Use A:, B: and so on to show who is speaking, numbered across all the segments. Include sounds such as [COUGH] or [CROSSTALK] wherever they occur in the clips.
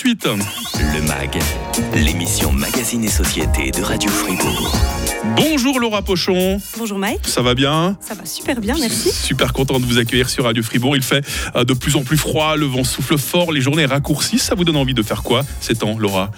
A: Suite.
B: Le MAG, l'émission Magazine et Société de Radio Fribourg.
A: Bonjour Laura Pochon.
C: Bonjour Mike.
A: Ça va bien?
C: Ça va super bien, merci.
A: Super content de vous accueillir sur Radio Fribourg. Il fait euh, de plus en plus froid, le vent souffle fort, les journées raccourcissent. Ça vous donne envie de faire quoi ces temps, Laura?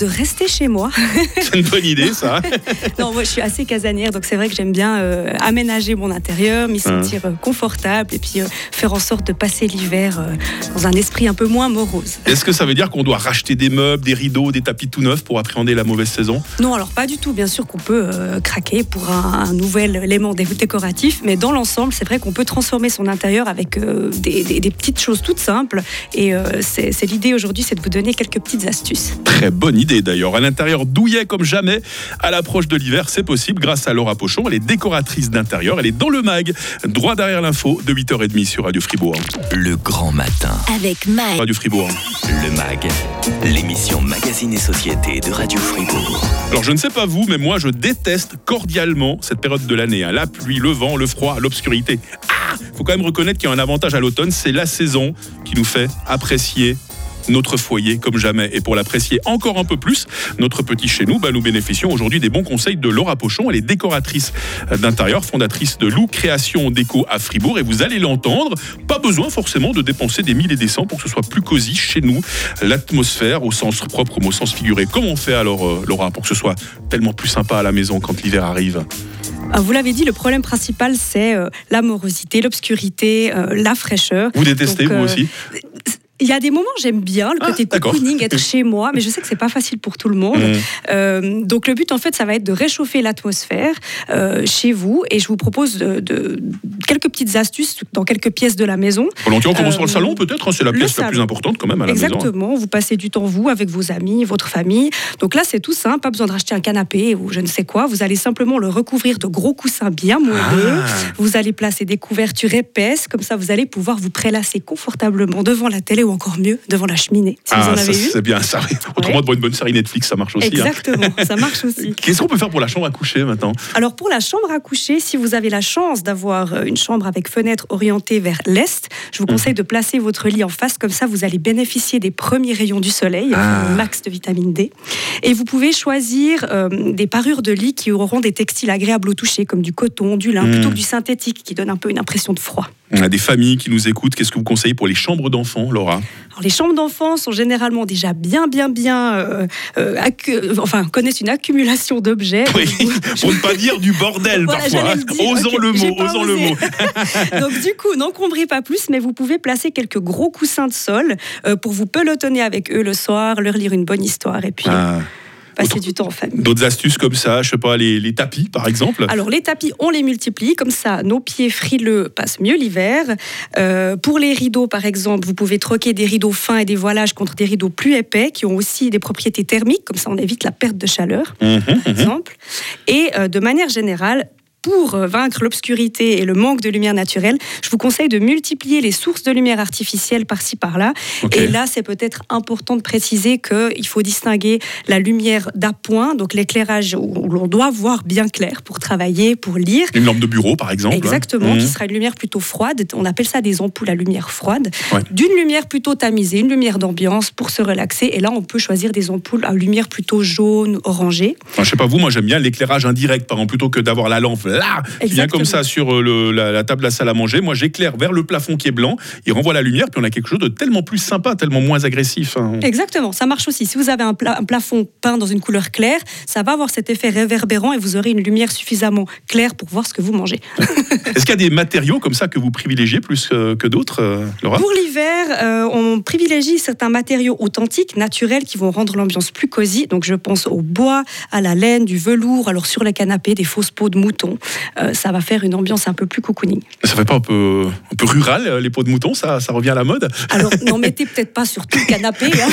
C: De rester chez moi. [LAUGHS]
A: C'est une bonne idée, ça. [LAUGHS]
C: non, moi je suis assez casanière, donc c'est vrai que j'aime bien euh, aménager mon intérieur, m'y sentir euh, confortable et puis euh, faire en sorte de passer l'hiver euh, dans un esprit un peu moins morose.
A: Est-ce que ça veut dire qu'on doit racheter des meubles, des rideaux, des tapis tout neufs pour appréhender la mauvaise saison?
C: Non, alors pas du tout. Bien sûr qu'on peut craquer pour un, un nouvel élément dé- décoratif, mais dans l'ensemble, c'est vrai qu'on peut transformer son intérieur avec des, des- des petites choses toutes simples. Et c'est l'idée aujourd'hui, c'est de vous donner quelques petites astuces.
A: Très bonne idée d'ailleurs. À l'intérieur douillet comme jamais. À l'approche de l'hiver, c'est possible grâce à Laura Pochon. Elle est décoratrice d'intérieur. Elle est dans le mag, droit derrière l'info, de 8h30 sur Radio Fribourg.
B: Le grand matin.
D: Avec Mike.
A: Radio Fribourg.
B: Le MAG, l'émission Magazine et Société de Radio Fribourg.
A: Alors je ne sais pas vous, mais moi je déteste cordialement cette période de l'année. hein. La pluie, le vent, le froid, l'obscurité. Ah faut quand même reconnaître qu'il y a un avantage à l'automne, c'est la saison qui nous fait apprécier notre foyer comme jamais. Et pour l'apprécier encore un peu plus, notre petit chez nous, bah, nous bénéficions aujourd'hui des bons conseils de Laura Pochon. Elle est décoratrice d'intérieur, fondatrice de Lou Création Déco à Fribourg. Et vous allez l'entendre, pas besoin forcément de dépenser des mille et des cents pour que ce soit plus cosy chez nous. L'atmosphère au sens propre comme au sens figuré. Comment on fait alors, euh, Laura, pour que ce soit tellement plus sympa à la maison quand l'hiver arrive?
C: Ah, Vous l'avez dit, le problème principal, c'est euh, la morosité, l'obscurité, euh, la fraîcheur.
A: Vous détestez,
C: Donc,
A: vous
C: euh,
A: aussi?
C: Il y a des moments, j'aime bien le
A: Ah,
C: côté
A: d'accord.
C: cocooning, être chez moi, mais je sais que c'est pas facile pour tout le monde.
A: Mmh.
C: Euh, donc le but, en fait, ça va être de réchauffer l'atmosphère euh, chez vous, et je vous propose de, de- quelques petites astuces dans quelques pièces de la maison.
A: Volontiers, on commence par le
C: Euh,
A: salon peut-être, hein, c'est la pièce la plus importante quand même à la maison. hein.
C: Exactement, vous passez du temps, vous, avec vos amis, votre famille. Donc là, c'est tout simple, pas besoin de racheter un canapé ou je ne sais quoi. Vous allez simplement le recouvrir de gros coussins bien moelleux.
A: Ah.
C: Vous allez placer des couvertures épaisses, comme ça vous allez pouvoir vous prélasser confortablement devant la télé ou encore mieux, devant la cheminée, si vous
A: Ah, ça,
C: une.
A: c'est bien ça. oui. Autrement, devant une bonne série Netflix, ça marche aussi. hein.
C: Exactement, ça marche [LAUGHS] aussi.
A: Qu'est-ce qu'on peut faire pour la chambre à coucher maintenant
C: Alors pour la chambre à coucher, si vous avez la chance d'avoir euh, une chambre avec fenêtre orientée vers l'est, je vous conseille de placer votre lit en face, comme ça vous allez bénéficier des premiers rayons du soleil,
A: Ah.
C: un max de vitamine D. Et vous pouvez choisir euh, des parures de lit qui auront des textiles agréables au toucher, comme du coton, du lin,
A: Mm.
C: plutôt que du synthétique qui donne un peu une impression de froid.
A: On a des familles qui nous écoutent. Qu'est-ce que vous conseillez pour les chambres d'enfants, Laura
C: Alors, les chambres d'enfants sont généralement déjà bien, bien, bien, euh, euh, enfin connaissent une accumulation d'objets.
A: Oui, pour ne pas dire du bordel
C: Voilà,
A: parfois.
C: j'allais le dire.
A: Osons le mot, osons le mot. [LAUGHS]
C: Donc du coup, n'encombrez pas plus, mais vous pouvez placer quelques gros coussins de sol euh, pour vous pelotonner avec eux le soir, leur lire une bonne histoire et puis
A: Ah.
C: Passer
A: Autre-
C: du temps en famille.
A: D'autres astuces comme ça, je sais pas, les, les tapis par exemple?
C: Alors les tapis, on les multiplie, comme ça nos pieds frileux passent mieux l'hiver. Euh, pour les rideaux, par exemple, vous pouvez troquer des rideaux fins et des voilages contre des rideaux plus épais qui ont aussi des propriétés thermiques, comme ça on évite la perte de chaleur.
A: Mhm,
C: par
A: mhm.
C: exemple. Et euh, de manière générale, pour euh, vaincre l'obscurité et le manque de lumière naturelle, je vous conseille de multiplier les sources de lumière artificielle par-ci par-là. Et là, c'est peut-être important de préciser qu'il faut distinguer la lumière d'appoint, donc l'éclairage où l'on doit voir bien clair pour travailler, pour lire.
A: Une lampe de bureau par exemple. hein.
C: Exactement,
A: Mhm.
C: qui sera une lumière plutôt froide. On appelle ça des ampoules à lumière froide.
A: Ouais.
C: D'une lumière plutôt tamisée, une lumière d'ambiance pour se relaxer. Et là, on peut choisir des ampoules à lumière plutôt jaune, orangée.
A: Enfin, je sais pas vous, moi j'aime bien l'éclairage indirect, par exemple, plutôt que d'avoir la lampe là, qui vient
C: Exactement.
A: comme ça sur euh, le- la, la table de la salle à manger. Moi j'éclaire vers le plafond qui est blanc, il renvoie la lumière, puis on a quelque chose de tellement plus sympa, tellement moins agressif. hein.
C: Exactement, ça marche aussi. Si vous avez un, pla- un plafond peint dans une couleur claire, ça va avoir cet effet réverbérant et vous aurez une lumière suffisamment claire pour voir ce que vous mangez. [LAUGHS]
A: Est-ce qu'il y a des matériaux comme ça que vous privilégiez plus que, que d'autres, euh, Laura?
C: Pour l'hiver, euh, on privilégie certains matériaux authentiques, naturels, qui vont rendre l'ambiance plus cosy. Donc je pense au bois, à la laine, du velours, alors sur les canapés, des fausses peaux de mouton. Euh, ça va faire une ambiance un peu plus cocooning.
A: Ça fait pas un peu, un peu rural, euh, les peaux de mouton, ça, ça revient à la mode?
C: Alors n'en mettez peut-être pas sur tout le canapé, hein,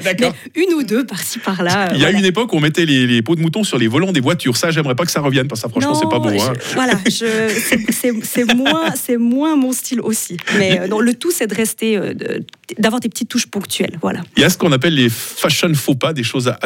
C: [LAUGHS] mais une ou deux par-ci par-là.
A: Il y a
C: voilà.
A: une époque où on mettait les, les peaux de mouton sur les volants des voitures. Ça, j'aimerais pas que ça revienne, parce que ça, franchement, c'est pas beau. hein.
C: Voilà, je- c'est- moins, mon style aussi. Mais euh, non, le tout, c'est de rester, d'avoir des petites touches ponctuelles. Voilà.
A: Il y a ce qu'on appelle les fashion faux pas, des choses à,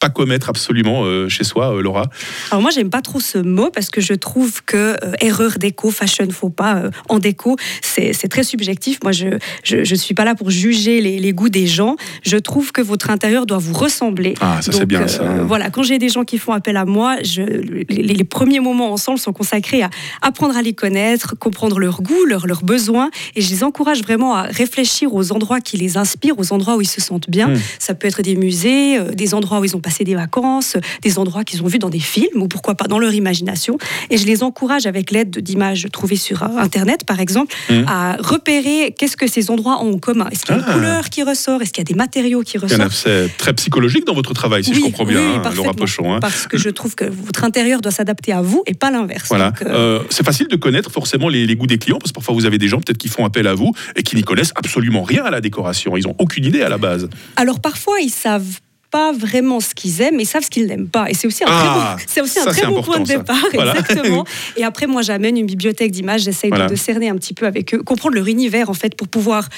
A: pas commettre absolument euh, chez soi, euh, Laura
C: Alors moi, j'aime pas trop ce mot parce que je trouve que euh, erreur déco, fashion faux pas en déco, c'est très subjectif. Moi, je, je, suis pas là pour juger les, goûts des gens. Je trouve que votre intérieur doit vous ressembler.
A: Ah, ça c'est bien ça.
C: Voilà, quand j'ai des gens qui font appel à moi, je, les, premiers moments ensemble sont consacrés à apprendre à les connaître, comprendre leurs goûts, leurs, leurs besoins, et je les encourage vraiment à réfléchir aux endroits qui les inspirent, aux endroits où ils se sentent bien. Hmm. Ça peut être des musées, des endroits où ils ont passer des vacances, des endroits qu'ils ont vus dans des films ou pourquoi pas dans leur imagination. Et je les encourage avec l'aide d'images trouvées sur Internet, par exemple, mmh. à repérer qu'est-ce que ces endroits ont en commun. Est-ce qu'il y a une ah. couleur qui ressort? Est-ce qu'il y a des matériaux qui ressortent?
A: C'est très psychologique dans votre travail, si je comprends bien, hein, Laura Pochon.
C: Hein. Parce que je trouve que votre intérieur doit s'adapter à vous et pas l'inverse.
A: Voilà. Euh, euh, c'est facile de connaître forcément les, les, goûts des clients, parce que parfois vous avez des gens peut-être qui font appel à vous et qui n'y connaissent absolument rien à la décoration. Ils n'ont aucune idée à la base.
C: Alors parfois, ils savent pas vraiment ce qu'ils aiment, mais savent ce qu'ils n'aiment pas. Et c'est aussi un très ah, bon, c'est aussi un très bon point de départ, exactement. [LAUGHS] Et après, moi, j'amène une bibliothèque d'images, j'essaye de, cerner un petit peu avec eux, comprendre leur univers, en fait, pour pouvoir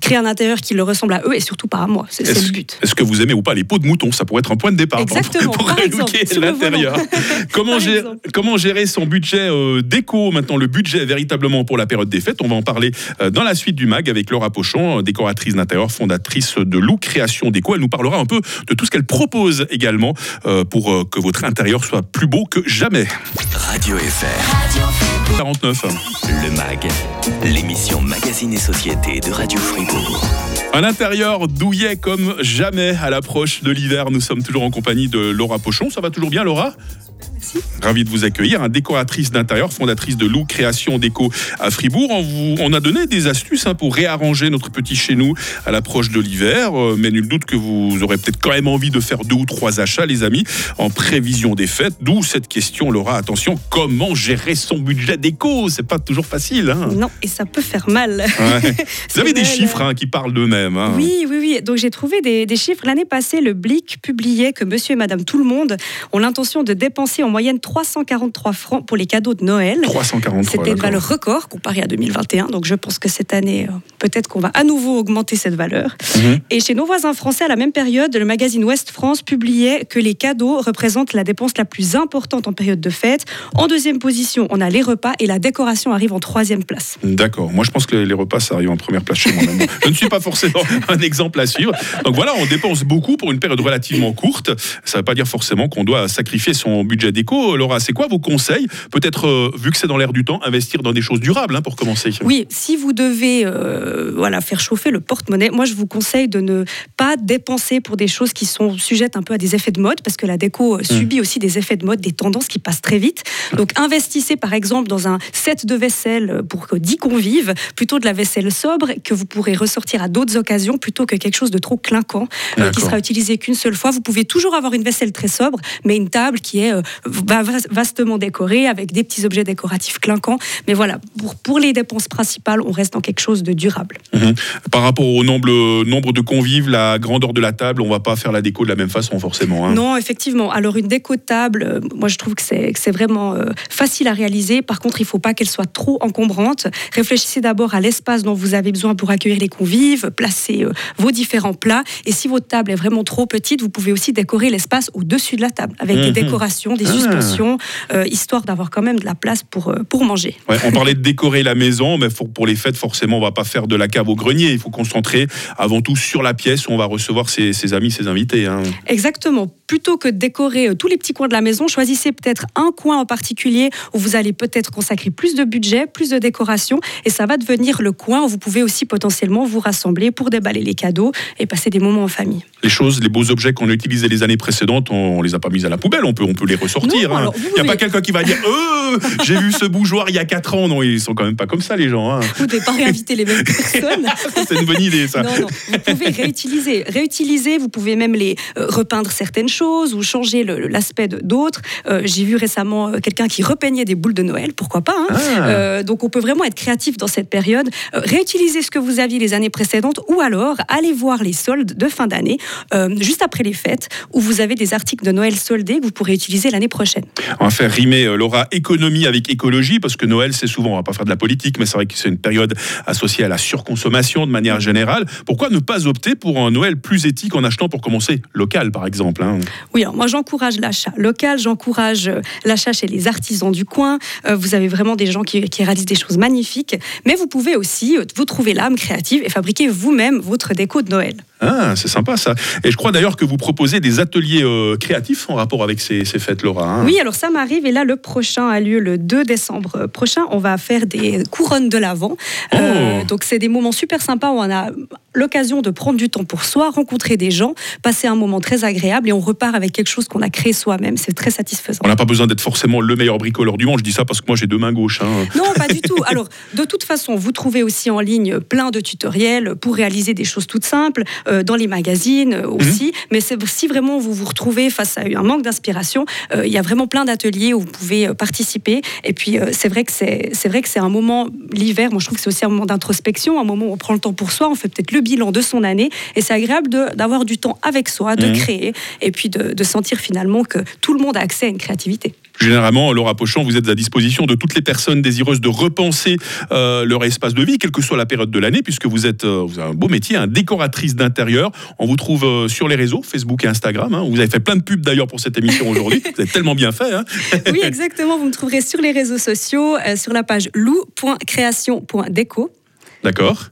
C: créer un intérieur qui leur ressemble à eux et surtout pas à moi. C'est le but.
A: Est-ce que vous aimez ou pas les peaux de mouton? Ça pourrait être un point de départ
C: exactement,
A: pour, pour l'intérieur. [LAUGHS] comment, gérer, comment gérer son budget euh, déco? Maintenant, le budget véritablement pour la période des fêtes. On va en parler euh, dans la suite du MAG avec Laura Pochon, décoratrice d'intérieur, fondatrice de Lou Création Déco. Elle nous parlera un peu de tout ce qu'elle propose également euh, pour euh, que votre intérieur soit plus beau que jamais.
B: Radio FR.
A: 49.
B: Le MAG, l'émission Magazine et Société de Radio Fribourg.
A: Un intérieur douillet comme jamais à l'approche de l'hiver. Nous sommes toujours en compagnie de Laura Pochon. Ça va toujours bien, Laura? Ravi de vous accueillir, un décoratrice d'intérieur, fondatrice de Lou Création Déco à Fribourg. On, vous, on a donné des astuces hein, pour réarranger notre petit chez nous à l'approche de l'hiver, euh, mais nul doute que vous aurez peut-être quand même envie de faire deux ou trois achats, les amis, en prévision des fêtes. D'où cette question, Laura, attention, comment gérer son budget déco? C'est pas toujours facile. Hein.
C: non, et ça peut faire mal. [LAUGHS]
A: vous avez des chiffres hein, qui parlent d'eux-mêmes.
C: Oui, oui, oui. Donc j'ai trouvé des, des chiffres. L'année passée, le Blick publiait que monsieur et madame tout le monde ont l'intention de dépenser en moyenne 343 francs pour les cadeaux de Noël.
A: 343.
C: C'était une valeur record comparée à 2021. Donc je pense que cette année, euh, peut-être qu'on va à nouveau augmenter cette valeur. Mhm. Et chez nos voisins français, à la même période, le magazine Ouest France publiait que les cadeaux représentent la dépense la plus importante en période de fête. En deuxième position, on a les repas et la décoration arrive en troisième place.
A: D'accord. Moi, je pense que les repas, ça arrive en première place chez moi. je ne suis pas forcément [LAUGHS] un exemple à suivre. Donc voilà, on dépense beaucoup pour une période relativement courte. Ça ne veut pas dire forcément qu'on doit sacrifier son budget déco. Laura, c'est quoi vos conseils? Peut-être, euh, vu que c'est dans l'air du temps, investir dans des choses durables hein, pour commencer.
C: Oui, si vous devez euh, voilà, faire chauffer le porte-monnaie, moi je vous conseille de ne pas dépenser pour des choses qui sont sujettes un peu à des effets de mode, parce que la déco euh, mmh. subit aussi des effets de mode, des tendances qui passent très vite. Donc investissez par exemple dans un set de vaisselle pour 10 convives, plutôt de la vaisselle sobre que vous pourrez ressortir à d'autres occasions, plutôt que quelque chose de trop clinquant qui sera utilisé qu'une seule fois. Vous pouvez toujours avoir une vaisselle très sobre, mais une table qui est vastement décoré avec des petits objets décoratifs clinquants. Mais voilà, pour, pour les dépenses principales, on reste dans quelque chose de durable.
A: Mhm. Par rapport au nombre, nombre de convives, la grandeur de la table, on va pas faire la déco de la même façon forcément. Hein.
C: Non, effectivement. Alors une déco de table, euh, moi je trouve que c'est vraiment euh, facile à réaliser. Par contre, il faut pas qu'elle soit trop encombrante. Réfléchissez d'abord à l'espace dont vous avez besoin pour accueillir les convives, placez euh, vos différents plats. Et si votre table est vraiment trop petite, vous pouvez aussi décorer l'espace au-dessus de la table avec des mhm. décorations, des ah. suspensions, euh, histoire d'avoir quand même de la place pour, euh, pour manger.
A: on parlait de [LAUGHS] décorer la maison, mais pour les fêtes, forcément, on va pas faire de la cave au grenier. Il faut concentrer avant tout sur la pièce où on va recevoir ses, amis, ses invités. Hein.
C: Exactement. Plutôt que de décorer euh, tous les petits coins de la maison, choisissez peut-être un coin en particulier où vous allez peut-être consacrer plus de budget, plus de décoration, et ça va devenir le coin où vous pouvez aussi potentiellement vous rassembler pour déballer les cadeaux et passer des moments en famille.
A: Les choses, les beaux objets qu'on a utilisés les années précédentes, on, ne les a pas mis à la poubelle, on peut, on peut les ressortir. Hein pas quelqu'un qui va dire euh, j'ai vu ce bougeoir il y a 4 ans. Non, ils sont quand même pas comme ça, les gens. Hein.
C: Vous ne devez pas réinviter les mêmes personnes. [LAUGHS]
A: C'est une bonne idée, ça.
C: Non, non. Vous pouvez réutiliser. Réutiliser, vous pouvez même les euh, repeindre certaines choses ou changer l'aspect d'autres. Euh, j'ai vu récemment euh, quelqu'un qui repeignait des boules de Noël, pourquoi pas. Hein. Ah. donc on peut vraiment être créatif dans cette période. réutiliser ce que vous aviez les années précédentes ou alors aller voir les soldes de fin d'année, juste après les fêtes, où vous avez des articles de Noël soldés que vous pourrez utiliser l'année prochaine.
A: On va faire rimer, euh, Laura, économie avec écologie, parce que Noël, c'est souvent, on va pas faire de la politique, mais c'est vrai que c'est une période associée à la surconsommation de manière générale. Pourquoi ne pas opter pour un Noël plus éthique en achetant, pour commencer, local, par exemple hein?
C: Oui, alors moi j'encourage l'achat local, j'encourage euh, l'achat chez les artisans du coin. Euh, vous avez vraiment des gens qui, qui réalisent des choses magnifiques, mais vous pouvez aussi euh, vous trouver l'âme créative et fabriquer vous-même votre déco de Noël.
A: Ah, c'est sympa ça. Et je crois d'ailleurs que vous proposez des ateliers euh, créatifs en rapport avec ces, ces fêtes, Laura. hein.
C: Oui, alors ça m'arrive et là le prochain a lieu le 2 décembre prochain. On va faire des couronnes de l'Avent.
A: Oh.
C: donc c'est des moments super sympas où on a l'occasion de prendre du temps pour soi, rencontrer des gens, passer un moment très agréable et on repart avec quelque chose qu'on a créé soi-même. C'est très satisfaisant.
A: On n'a pas besoin d'être forcément le meilleur bricoleur du monde. Je dis ça parce que moi j'ai deux mains gauches. hein.
C: Non, pas du [LAUGHS] tout. Alors, de toute façon, vous trouvez aussi en ligne plein de tutoriels pour réaliser des choses toutes simples, euh, dans les magazines euh, aussi. Mais si vraiment vous vous retrouvez face à un manque d'inspiration, euh, il y a vraiment plein d'ateliers où vous pouvez participer. Et puis, euh, c'est vrai que c'est c'est vrai que c'est un moment, l'hiver, moi je trouve que c'est aussi un moment d'introspection, un moment où on prend le temps pour soi, on fait peut-être le bilan de son année. Et c'est agréable d'avoir du temps avec soi, de
A: Mhm.
C: créer, et puis de, de sentir finalement que tout le monde a accès à une créativité.
A: Plus généralement, Laura Pochon, vous êtes à disposition de toutes les personnes désireuses de repenser euh, leur espace de vie, quelle que soit la période de l'année, puisque vous êtes euh, vous avez un beau métier, un décoratrice d'intérieur. On vous trouve euh, sur les réseaux, Facebook et Instagram. hein. Vous avez fait plein de pubs d'ailleurs pour cette émission aujourd'hui. [LAUGHS] vous avez tellement bien fait. hein.
C: Oui, exactement. Vous me trouverez sur les réseaux sociaux, sur la page lou.création.déco.
A: D'accord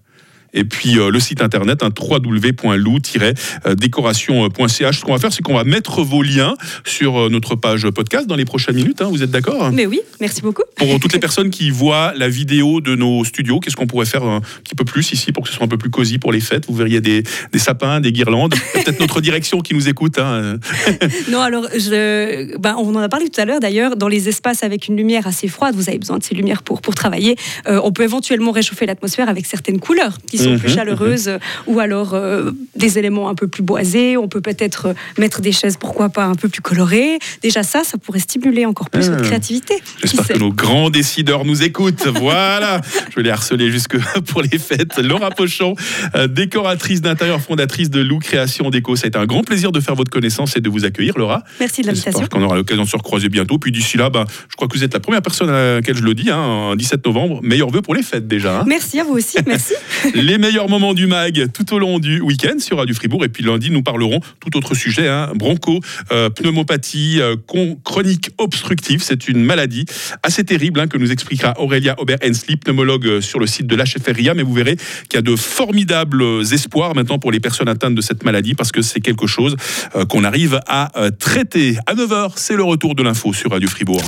A: et puis euh, le site internet, hein, www.lou-décoration.ch. Ce qu'on va faire, c'est qu'on va mettre vos liens sur euh, notre page podcast dans les prochaines minutes. hein. Vous êtes d'accord?
C: Mais oui, merci beaucoup.
A: Pour toutes les [LAUGHS] personnes qui voient la vidéo de nos studios, qu'est-ce qu'on pourrait faire un petit peu plus ici pour que ce soit un peu plus cosy pour les fêtes? Vous verriez des, des sapins, des guirlandes. [LAUGHS] Peut-être notre direction qui nous écoute. hein. [LAUGHS]
C: Non, alors, je, ben, on en a parlé tout à l'heure d'ailleurs, dans les espaces avec une lumière assez froide, vous avez besoin de ces lumières pour, pour travailler. Euh, on peut éventuellement réchauffer l'atmosphère avec certaines couleurs qui sont
A: Mhm,
C: plus chaleureuses euh, ou alors euh, des éléments un peu plus boisés. On peut peut-être euh, mettre des chaises, pourquoi pas, un peu plus colorées. Déjà, ça, ça pourrait stimuler encore plus
A: Ah.
C: votre créativité.
A: J'espère que nos grands décideurs nous écoutent. [LAUGHS] Voilà, je vais les harceler jusque [LAUGHS] pour les fêtes. Laura Pochon, euh, décoratrice d'intérieur, fondatrice de Lou Création Déco. Ça a été un grand plaisir de faire votre connaissance et de vous accueillir, Laura.
C: Merci de l'invitation.
A: J'espère qu'on aura l'occasion de se recroiser bientôt. Puis d'ici là, ben, je crois que vous êtes la première personne à laquelle je le dis, hein, un 17 novembre. Meilleurs vœux pour les fêtes déjà. hein.
C: Merci à vous aussi, merci. [LAUGHS]
A: les meilleurs moments du mag tout au long du week-end sur Radio Fribourg. Et puis lundi, nous parlerons tout autre sujet, hein, broncho, euh, pneumopathie, euh, chronique obstructive. C'est une maladie assez terrible hein, que nous expliquera Aurélia Aubert-Hensley, pneumologue euh, sur le site de l'HFRIA. Mais vous verrez qu'il y a de formidables espoirs maintenant pour les personnes atteintes de cette maladie parce que c'est quelque chose euh, qu'on arrive à euh, traiter. À 9h, c'est le retour de l'info sur Radio Fribourg.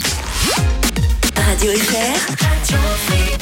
D: Radio FR.